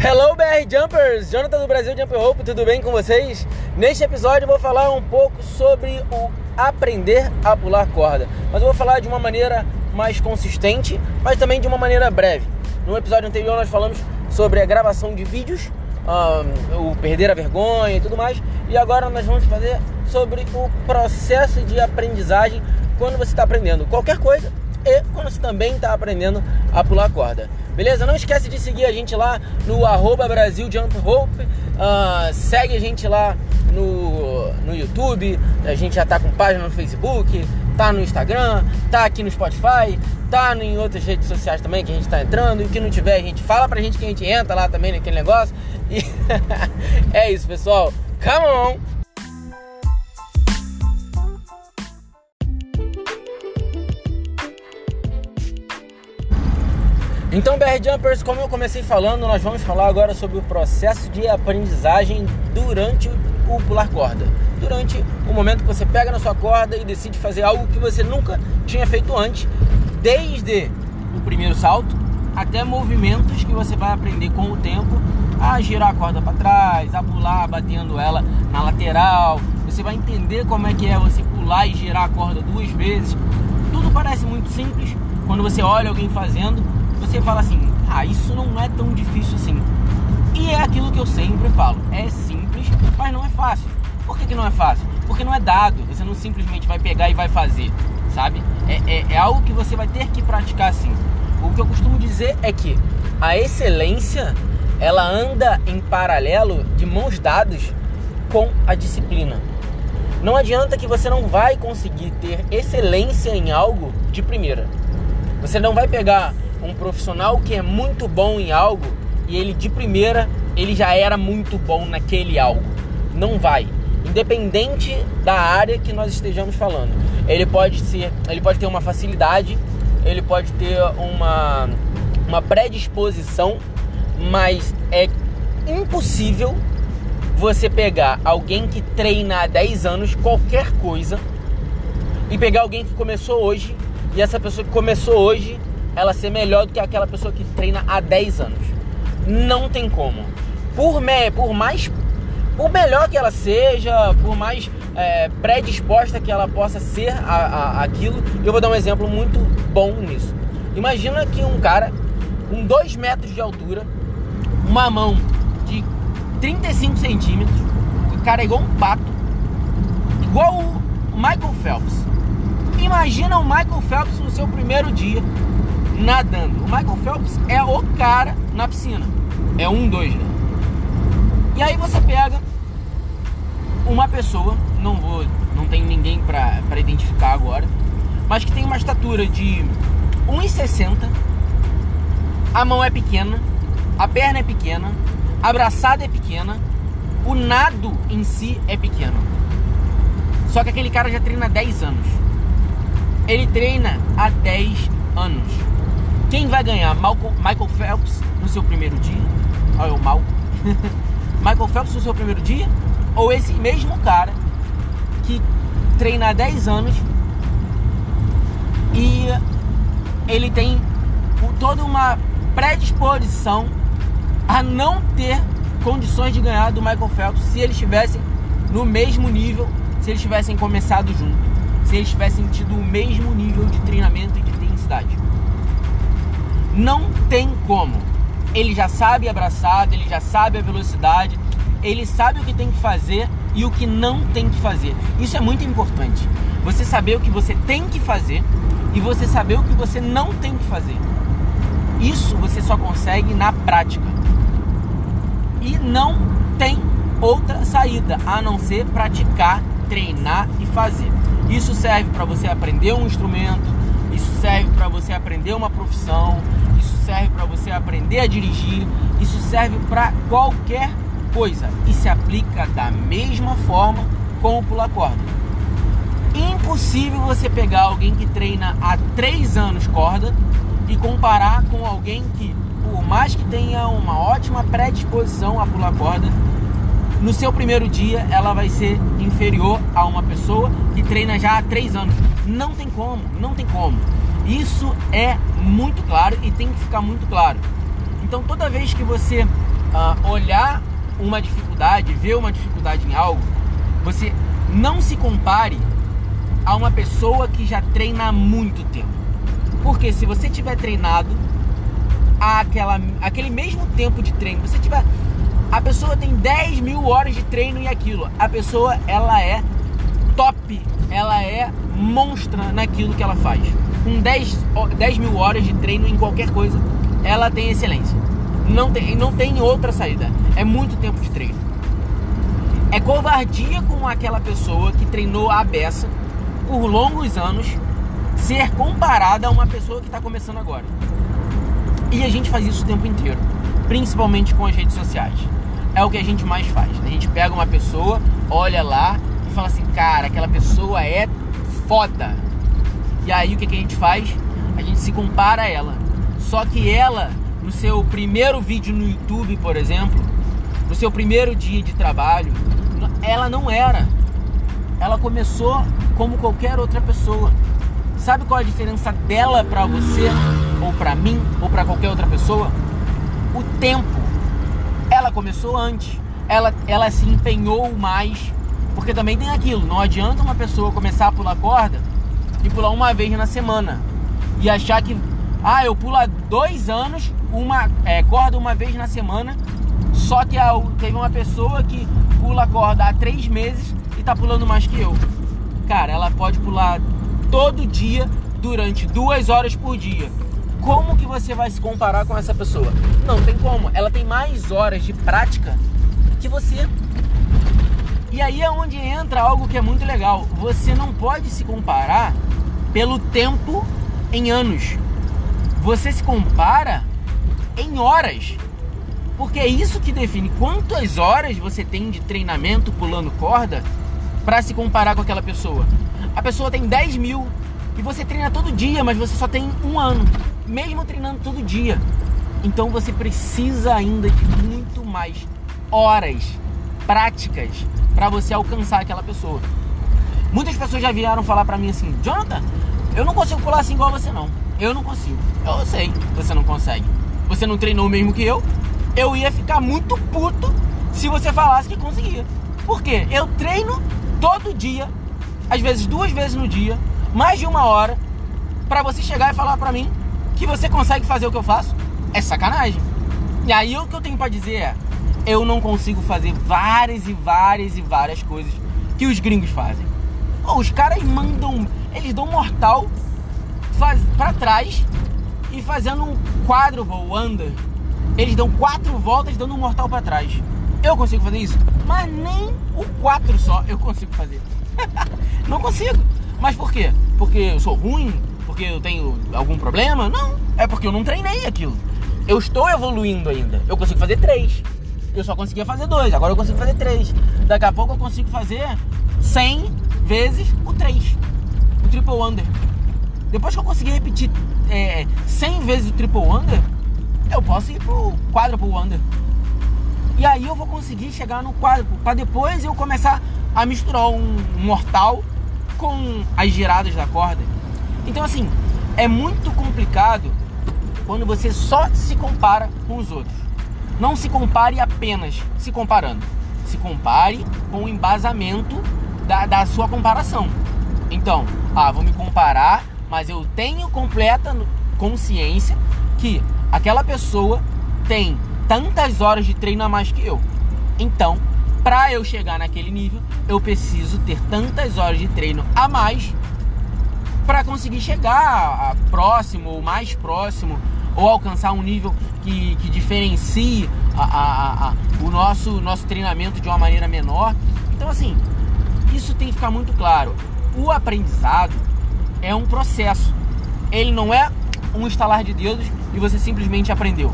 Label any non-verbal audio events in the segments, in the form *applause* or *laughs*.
Hello BR Jumpers, Jonathan do Brasil Jump Rope, tudo bem com vocês? Neste episódio eu vou falar um pouco sobre o aprender a pular corda, mas eu vou falar de uma maneira mais consistente, mas também de uma maneira breve. No episódio anterior nós falamos sobre a gravação de vídeos, um, o perder a vergonha e tudo mais, e agora nós vamos fazer sobre o processo de aprendizagem quando você está aprendendo qualquer coisa e quando você também está aprendendo a pular corda. Beleza? Não esquece de seguir a gente lá no arroba Brasil Jump Rope. Uh, segue a gente lá no, no YouTube. A gente já tá com página no Facebook, tá no Instagram, tá aqui no Spotify, tá em outras redes sociais também que a gente tá entrando. E o que não tiver, a gente fala pra gente que a gente entra lá também naquele negócio. E *laughs* é isso, pessoal. Come on! Então, BR Jumpers, como eu comecei falando, nós vamos falar agora sobre o processo de aprendizagem durante o pular corda. Durante o momento que você pega na sua corda e decide fazer algo que você nunca tinha feito antes, desde o primeiro salto até movimentos que você vai aprender com o tempo a girar a corda para trás, a pular batendo ela na lateral. Você vai entender como é que é você pular e girar a corda duas vezes. Tudo parece muito simples quando você olha alguém fazendo, você fala assim: ah, isso não é tão difícil assim. E é aquilo que eu sempre falo: é simples, mas não é fácil. Por que, que não é fácil? Porque não é dado, você não simplesmente vai pegar e vai fazer, sabe? É, é, é algo que você vai ter que praticar assim. O que eu costumo dizer é que a excelência ela anda em paralelo de mãos dadas com a disciplina. Não adianta que você não vai conseguir ter excelência em algo de primeira. Você não vai pegar um profissional que é muito bom em algo e ele de primeira ele já era muito bom naquele algo. Não vai. Independente da área que nós estejamos falando. Ele pode ser, ele pode ter uma facilidade, ele pode ter uma uma predisposição, mas é impossível você pegar alguém que treina há 10 anos qualquer coisa e pegar alguém que começou hoje e essa pessoa que começou hoje ela ser melhor do que aquela pessoa que treina há 10 anos. Não tem como. Por, me, por mais por melhor que ela seja, por mais é, predisposta que ela possa ser a, a, aquilo, eu vou dar um exemplo muito bom nisso. Imagina que um cara com 2 metros de altura, uma mão de 35 centímetros, o cara é igual um pato, igual o Michael Phelps. Imagina o Michael Phelps no seu primeiro dia, nadando. O Michael Phelps é o cara na piscina. É um, dois, né? E aí você pega uma pessoa, não vou, não tem ninguém para identificar agora, mas que tem uma estatura de 1,60, a mão é pequena, a perna é pequena, a braçada é pequena, o nado em si é pequeno. Só que aquele cara já treina há 10 anos. Ele treina há 10 anos. Quem vai ganhar? Michael Phelps no seu primeiro dia? Olha o mal. *laughs* Michael Phelps no seu primeiro dia? Ou esse mesmo cara que treina há 10 anos e ele tem toda uma predisposição a não ter condições de ganhar do Michael Phelps se eles estivessem no mesmo nível, se eles tivessem começado junto, se eles tivessem tido o mesmo nível de treinamento e de intensidade. Não tem como. Ele já sabe abraçado, ele já sabe a velocidade, ele sabe o que tem que fazer e o que não tem que fazer. Isso é muito importante. Você saber o que você tem que fazer e você saber o que você não tem que fazer. Isso você só consegue na prática. E não tem outra saída a não ser praticar, treinar e fazer. Isso serve para você aprender um instrumento, isso serve para você aprender uma profissão, serve para você aprender a dirigir, isso serve para qualquer coisa e se aplica da mesma forma com o pular corda. Impossível você pegar alguém que treina há 3 anos corda e comparar com alguém que, por mais que tenha uma ótima predisposição a pular corda, no seu primeiro dia ela vai ser inferior a uma pessoa que treina já há 3 anos. Não tem como, não tem como. Isso é muito claro e tem que ficar muito claro. Então, toda vez que você uh, olhar uma dificuldade, ver uma dificuldade em algo, você não se compare a uma pessoa que já treina há muito tempo. Porque se você tiver treinado aquela, aquele mesmo tempo de treino, você tiver. A pessoa tem 10 mil horas de treino e aquilo. A pessoa ela é top, ela é monstra naquilo que ela faz. Com 10, 10 mil horas de treino em qualquer coisa, ela tem excelência. Não tem, não tem outra saída. É muito tempo de treino. É covardia com aquela pessoa que treinou a beça por longos anos ser comparada a uma pessoa que está começando agora. E a gente faz isso o tempo inteiro, principalmente com as redes sociais. É o que a gente mais faz. A gente pega uma pessoa, olha lá e fala assim: cara, aquela pessoa é foda. E aí o que, que a gente faz? A gente se compara a ela. Só que ela, no seu primeiro vídeo no YouTube, por exemplo, no seu primeiro dia de trabalho, ela não era. Ela começou como qualquer outra pessoa. Sabe qual é a diferença dela para você, ou para mim, ou para qualquer outra pessoa? O tempo. Ela começou antes. Ela, ela se empenhou mais. Porque também tem aquilo, não adianta uma pessoa começar a pular corda e pular uma vez na semana. E achar que, ah, eu pulo há dois anos, uma é, corda uma vez na semana. Só que teve uma pessoa que pula corda há três meses e tá pulando mais que eu. Cara, ela pode pular todo dia durante duas horas por dia. Como que você vai se comparar com essa pessoa? Não tem como. Ela tem mais horas de prática que você. E aí é onde entra algo que é muito legal. Você não pode se comparar pelo tempo em anos. Você se compara em horas. Porque é isso que define quantas horas você tem de treinamento pulando corda para se comparar com aquela pessoa. A pessoa tem 10 mil e você treina todo dia, mas você só tem um ano, mesmo treinando todo dia. Então você precisa ainda de muito mais horas práticas para você alcançar aquela pessoa. Muitas pessoas já vieram falar para mim assim, Jonathan, eu não consigo pular assim igual você não. Eu não consigo. Eu sei você não consegue. Você não treinou o mesmo que eu. Eu ia ficar muito puto se você falasse que conseguia. Por quê? Eu treino todo dia às vezes duas vezes no dia, mais de uma hora, para você chegar e falar para mim que você consegue fazer o que eu faço, é sacanagem. E aí o que eu tenho para dizer é, eu não consigo fazer várias e várias e várias coisas que os gringos fazem. Os caras mandam, eles dão mortal faz, para trás e fazendo um quadruple under. Eles dão quatro voltas dando um mortal para trás. Eu consigo fazer isso? Mas nem o quatro só eu consigo fazer. *laughs* não consigo. Mas por quê? Porque eu sou ruim? Porque eu tenho algum problema? Não. É porque eu não treinei aquilo. Eu estou evoluindo ainda. Eu consigo fazer três. Eu só conseguia fazer dois. Agora eu consigo fazer três. Daqui a pouco eu consigo fazer 100 vezes o três. O triple under. Depois que eu conseguir repetir é, 100 vezes o triple under, eu posso ir pro quadruple under. E aí eu vou conseguir chegar no quadruple. Para depois eu começar a misturar um mortal com as giradas da corda. Então, assim, é muito complicado quando você só se compara com os outros. Não se compare apenas se comparando. Se compare com o embasamento da, da sua comparação. Então, ah, vou me comparar, mas eu tenho completa consciência que aquela pessoa tem tantas horas de treino a mais que eu. Então, para eu chegar naquele nível, eu preciso ter tantas horas de treino a mais para conseguir chegar próximo ou mais próximo ou alcançar um nível que, que diferencie a, a, a, o nosso, nosso treinamento de uma maneira menor. Então, assim, isso tem que ficar muito claro. O aprendizado é um processo. Ele não é um estalar de dedos e você simplesmente aprendeu.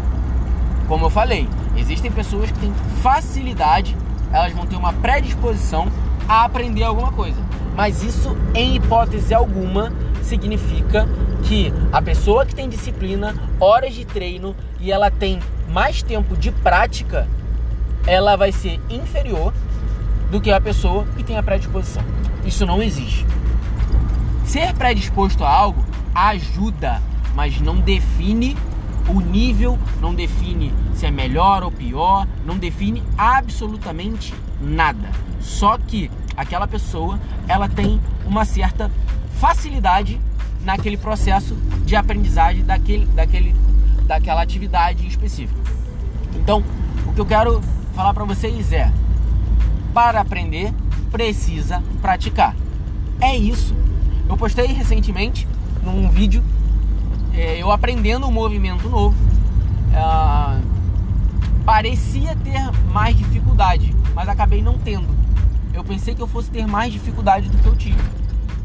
Como eu falei, existem pessoas que têm facilidade elas vão ter uma predisposição a aprender alguma coisa. Mas isso, em hipótese alguma, significa que a pessoa que tem disciplina, horas de treino e ela tem mais tempo de prática, ela vai ser inferior do que a pessoa que tem a predisposição. Isso não existe. Ser predisposto a algo ajuda, mas não define O nível não define se é melhor ou pior, não define absolutamente nada. Só que aquela pessoa, ela tem uma certa facilidade naquele processo de aprendizagem daquele, daquele, daquela atividade específica. Então, o que eu quero falar para vocês é: para aprender, precisa praticar. É isso. Eu postei recentemente num vídeo é, eu aprendendo um movimento novo. É, parecia ter mais dificuldade, mas acabei não tendo. Eu pensei que eu fosse ter mais dificuldade do que eu tive.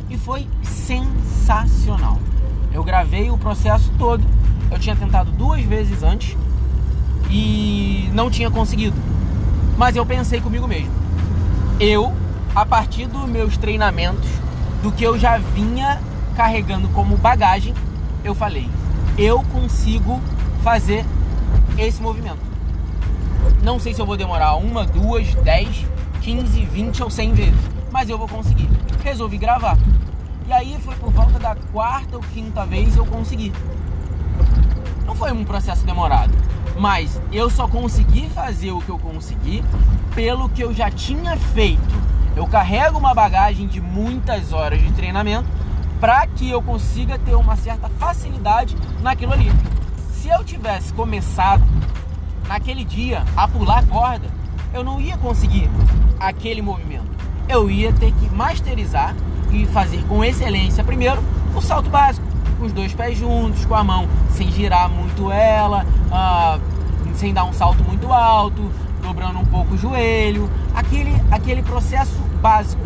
E foi sensacional. Eu gravei o processo todo. Eu tinha tentado duas vezes antes e não tinha conseguido. Mas eu pensei comigo mesmo. Eu, a partir dos meus treinamentos, do que eu já vinha carregando como bagagem, eu falei: eu consigo fazer esse movimento. Não sei se eu vou demorar uma, duas, dez, quinze, vinte ou cem vezes, mas eu vou conseguir. Resolvi gravar. E aí foi por volta da quarta ou quinta vez eu consegui. Não foi um processo demorado, mas eu só consegui fazer o que eu consegui pelo que eu já tinha feito. Eu carrego uma bagagem de muitas horas de treinamento para que eu consiga ter uma certa facilidade naquilo ali. Se eu tivesse começado naquele dia a pular corda, eu não ia conseguir aquele movimento. Eu ia ter que masterizar e fazer com excelência primeiro o salto básico, os dois pés juntos, com a mão sem girar muito ela, ah, sem dar um salto muito alto, dobrando um pouco o joelho, aquele, aquele processo básico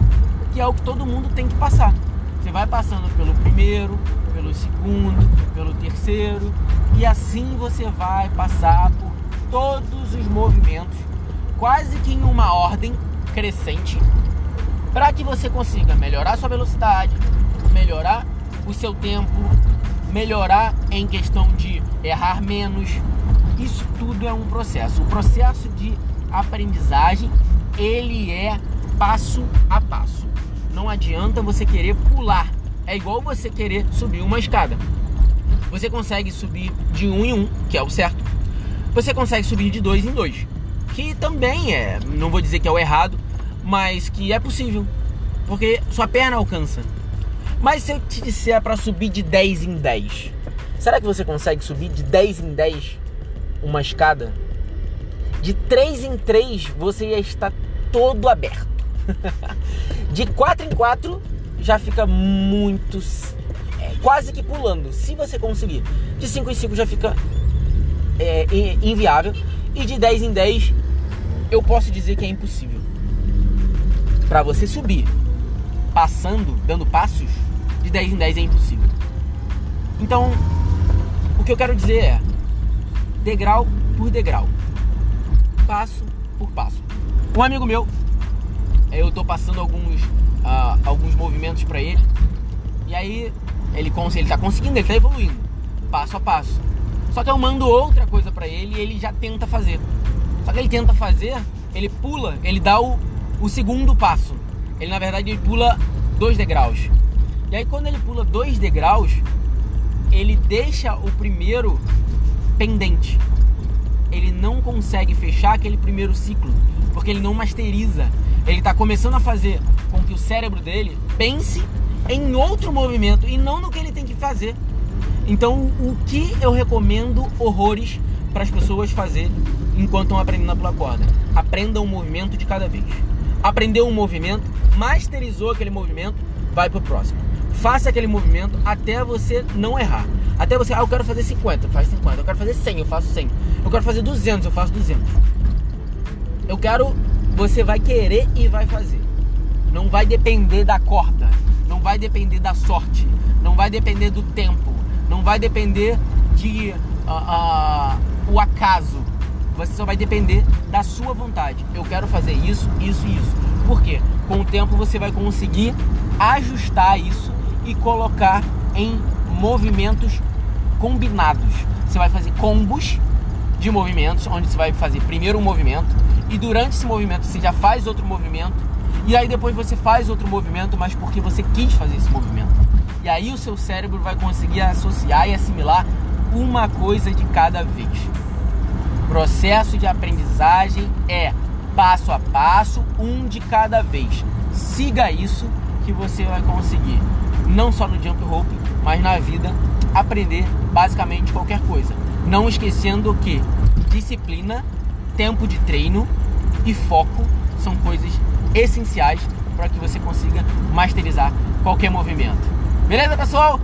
que é o que todo mundo tem que passar. Você vai passando pelo primeiro, pelo segundo, pelo terceiro, e assim você vai passar por todos os movimentos, quase que em uma ordem crescente, para que você consiga melhorar sua velocidade, melhorar o seu tempo, melhorar em questão de errar menos. Isso tudo é um processo. O processo de aprendizagem, ele é passo a passo. Não adianta você querer pular. É igual você querer subir uma escada. Você consegue subir de um em um, que é o certo. Você consegue subir de dois em dois, que também é, não vou dizer que é o errado, mas que é possível, porque sua perna alcança. Mas se eu te disser para subir de 10 em 10, será que você consegue subir de 10 em 10 uma escada? De 3 em 3 você já está todo aberto. *laughs* de 4 em 4 já fica muito. É, quase que pulando, se você conseguir. De 5 em 5 já fica é, inviável. E de 10 em 10 eu posso dizer que é impossível. Para você subir passando, dando passos, de 10 em 10 é impossível. Então, o que eu quero dizer é degrau por degrau, passo por passo. Um amigo meu eu tô passando alguns, uh, alguns movimentos para ele. E aí ele, ele tá conseguindo, ele tá evoluindo, passo a passo. Só que eu mando outra coisa para ele e ele já tenta fazer. Só que ele tenta fazer, ele pula, ele dá o, o segundo passo. Ele na verdade ele pula dois degraus. E aí quando ele pula dois degraus, ele deixa o primeiro pendente. Ele não consegue fechar aquele primeiro ciclo, porque ele não masteriza ele está começando a fazer com que o cérebro dele pense em outro movimento e não no que ele tem que fazer. Então, o que eu recomendo horrores para as pessoas fazerem enquanto estão aprendendo a pular corda? Aprenda um movimento de cada vez. Aprendeu um movimento, masterizou aquele movimento, vai pro próximo. Faça aquele movimento até você não errar. Até você, ah, eu quero fazer 50, faz 50. Eu quero fazer 100, eu faço 100. Eu quero fazer 200, eu faço 200. Eu quero você vai querer e vai fazer. Não vai depender da corda, não vai depender da sorte, não vai depender do tempo, não vai depender de uh, uh, o acaso. Você só vai depender da sua vontade. Eu quero fazer isso, isso e isso. Por quê? Com o tempo você vai conseguir ajustar isso e colocar em movimentos combinados. Você vai fazer combos de movimentos, onde você vai fazer primeiro um movimento, e durante esse movimento você já faz outro movimento e aí depois você faz outro movimento, mas porque você quis fazer esse movimento. E aí o seu cérebro vai conseguir associar e assimilar uma coisa de cada vez. Processo de aprendizagem é passo a passo, um de cada vez. Siga isso que você vai conseguir, não só no jump rope, mas na vida, aprender basicamente qualquer coisa. Não esquecendo que disciplina, tempo de treino e foco são coisas essenciais para que você consiga masterizar qualquer movimento. Beleza, pessoal?